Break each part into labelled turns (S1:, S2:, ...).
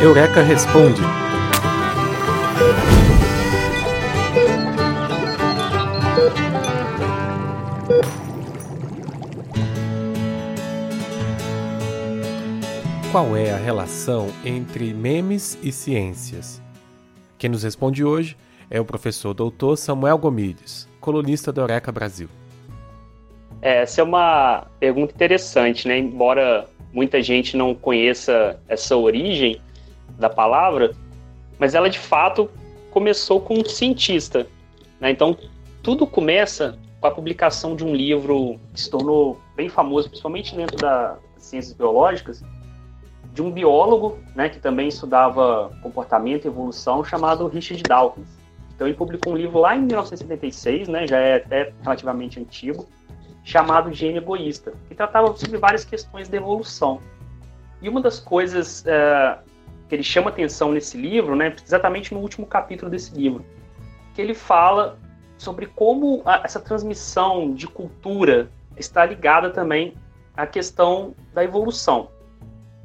S1: Eureka Responde. Qual é a relação entre memes e ciências? Quem nos responde hoje é o professor doutor Samuel Gomides, colunista do Eureka Brasil.
S2: É, essa é uma pergunta interessante, né? Embora muita gente não conheça essa origem da palavra, mas ela de fato começou com um cientista. Né? Então, tudo começa com a publicação de um livro que se tornou bem famoso, principalmente dentro das ciências biológicas, de um biólogo né, que também estudava comportamento e evolução, chamado Richard Dawkins. Então, ele publicou um livro lá em 1976, né, já é até relativamente antigo, chamado Gênio Egoísta, que tratava sobre várias questões da evolução. E uma das coisas uh, que ele chama atenção nesse livro, né, exatamente no último capítulo desse livro, que ele fala sobre como a, essa transmissão de cultura está ligada também à questão da evolução.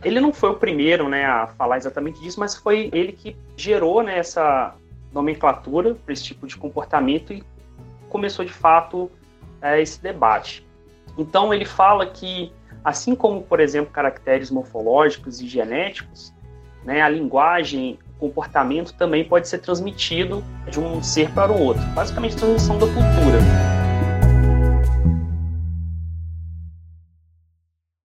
S2: Ele não foi o primeiro né, a falar exatamente disso, mas foi ele que gerou né, essa nomenclatura para esse tipo de comportamento e começou de fato é, esse debate. Então ele fala que, assim como, por exemplo, caracteres morfológicos e genéticos, né, a linguagem, o comportamento também pode ser transmitido de um ser para o outro, basicamente transmissão da cultura.